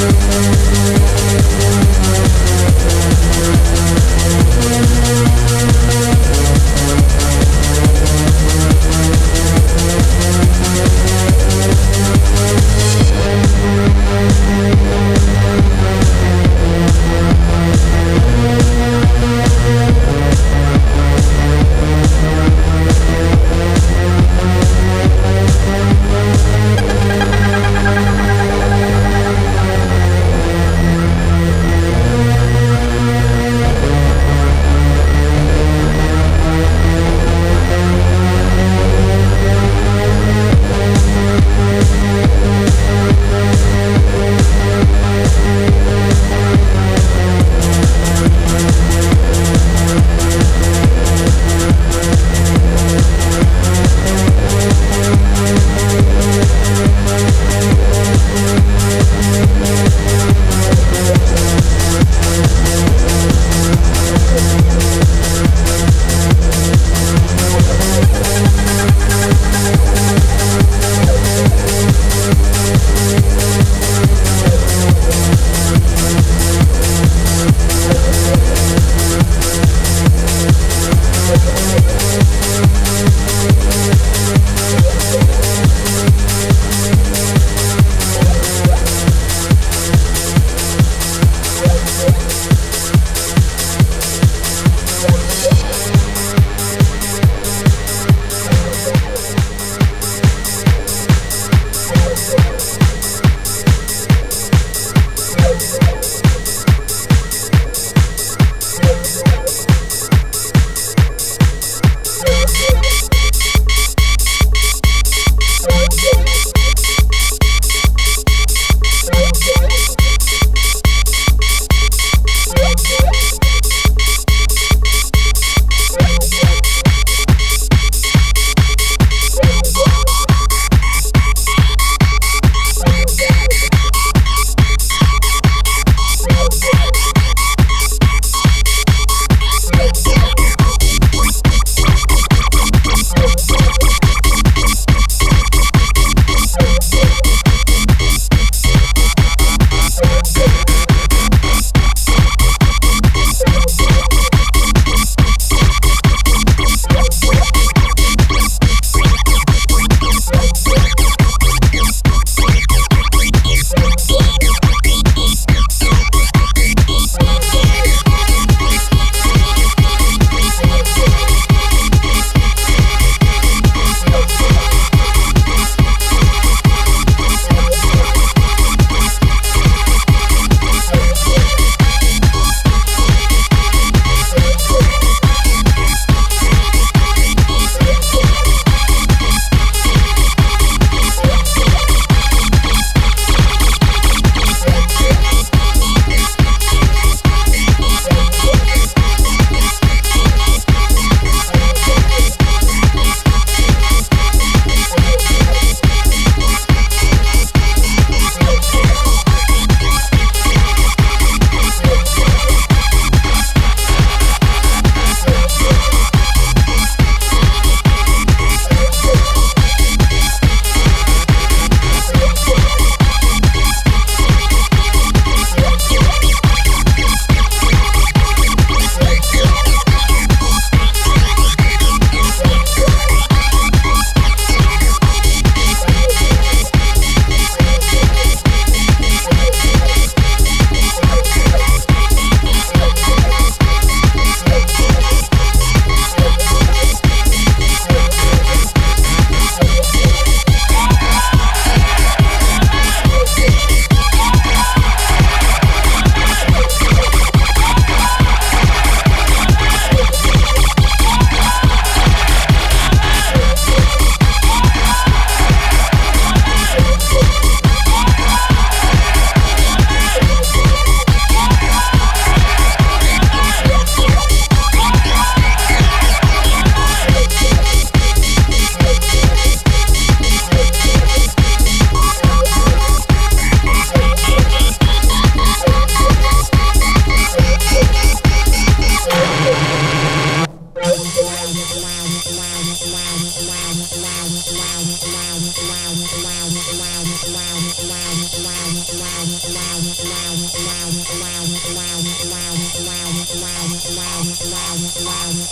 We'll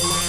Wow.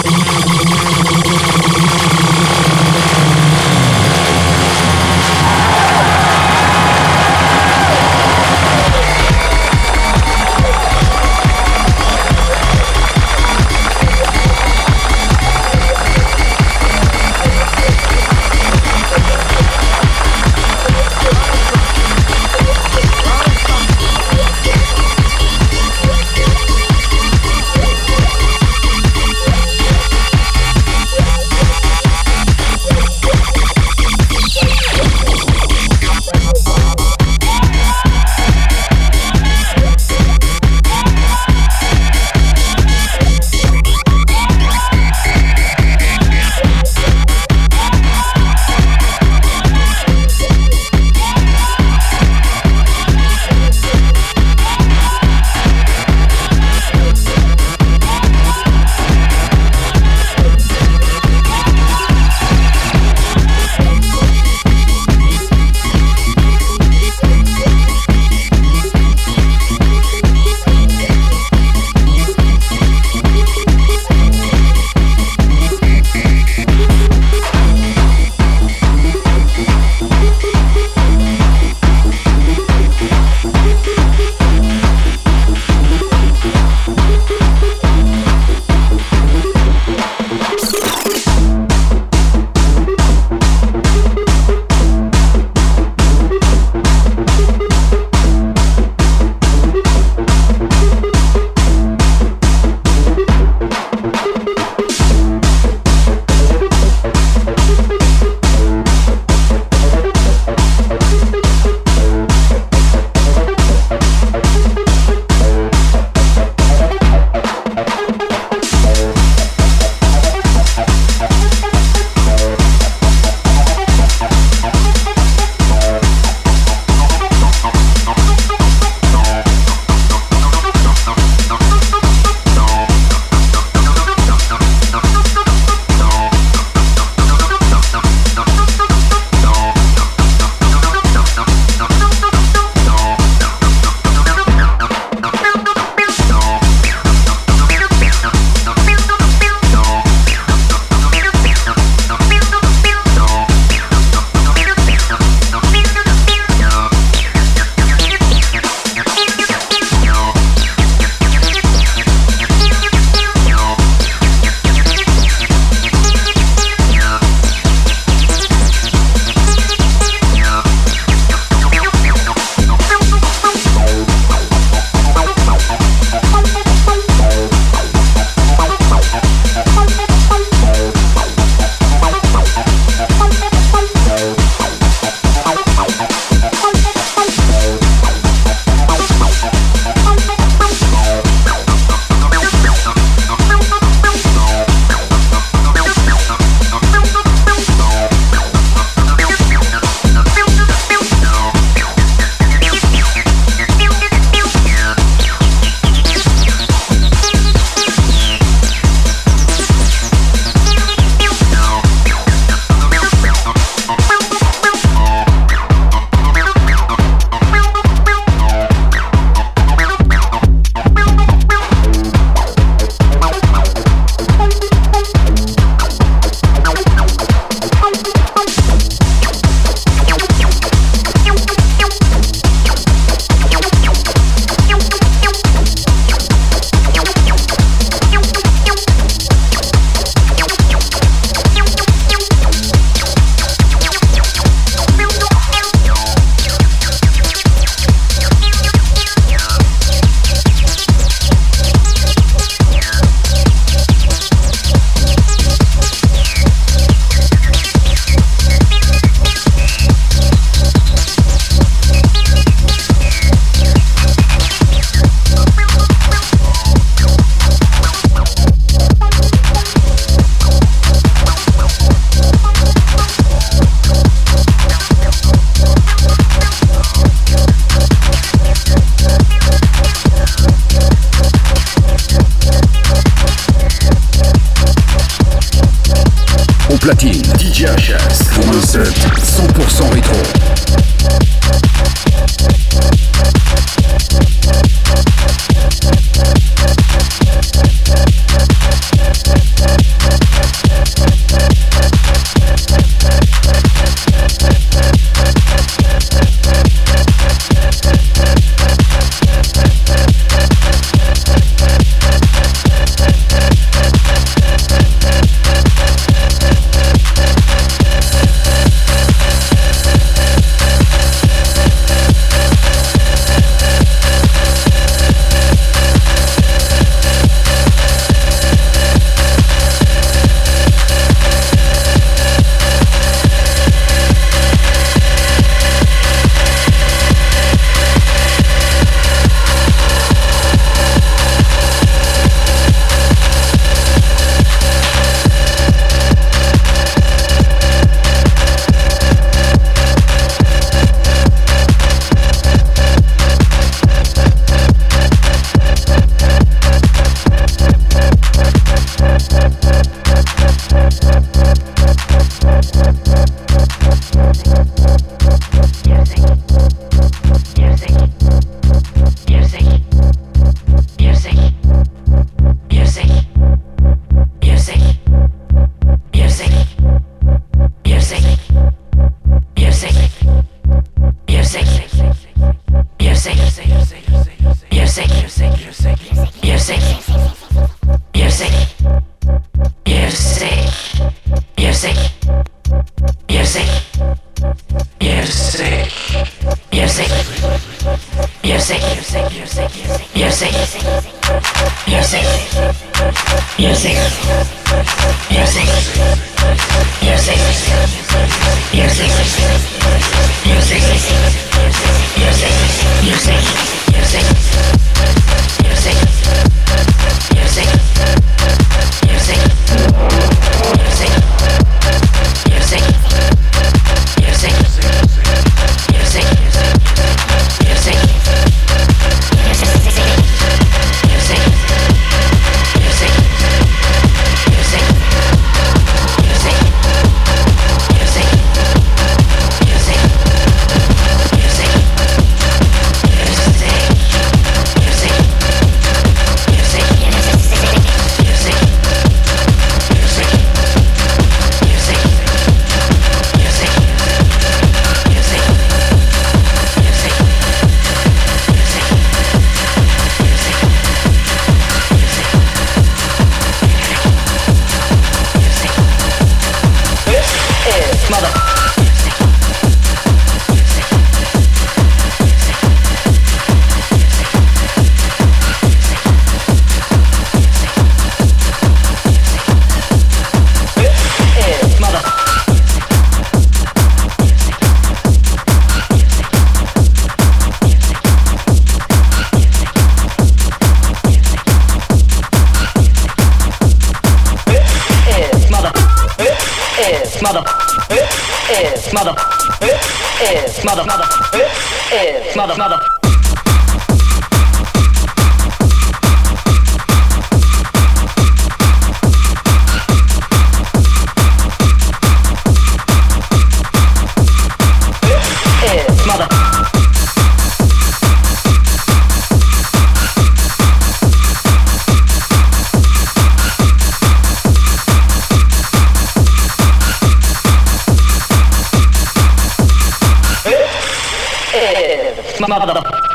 まだ、まだ。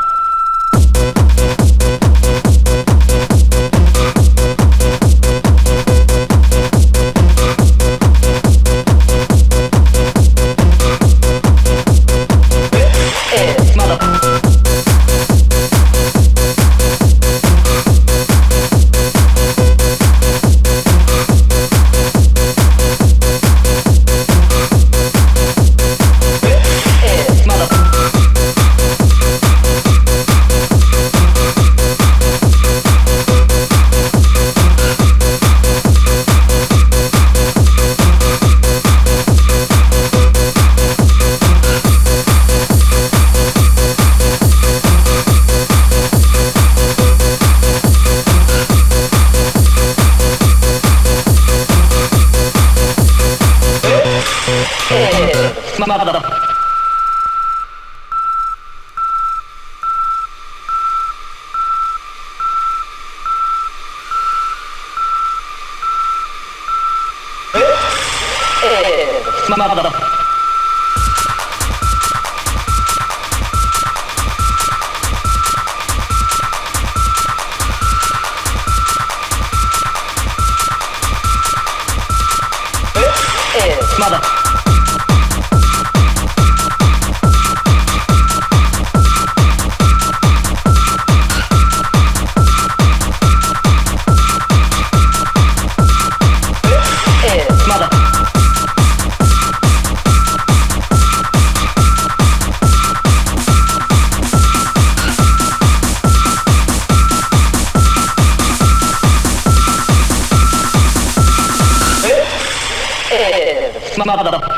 まだだ。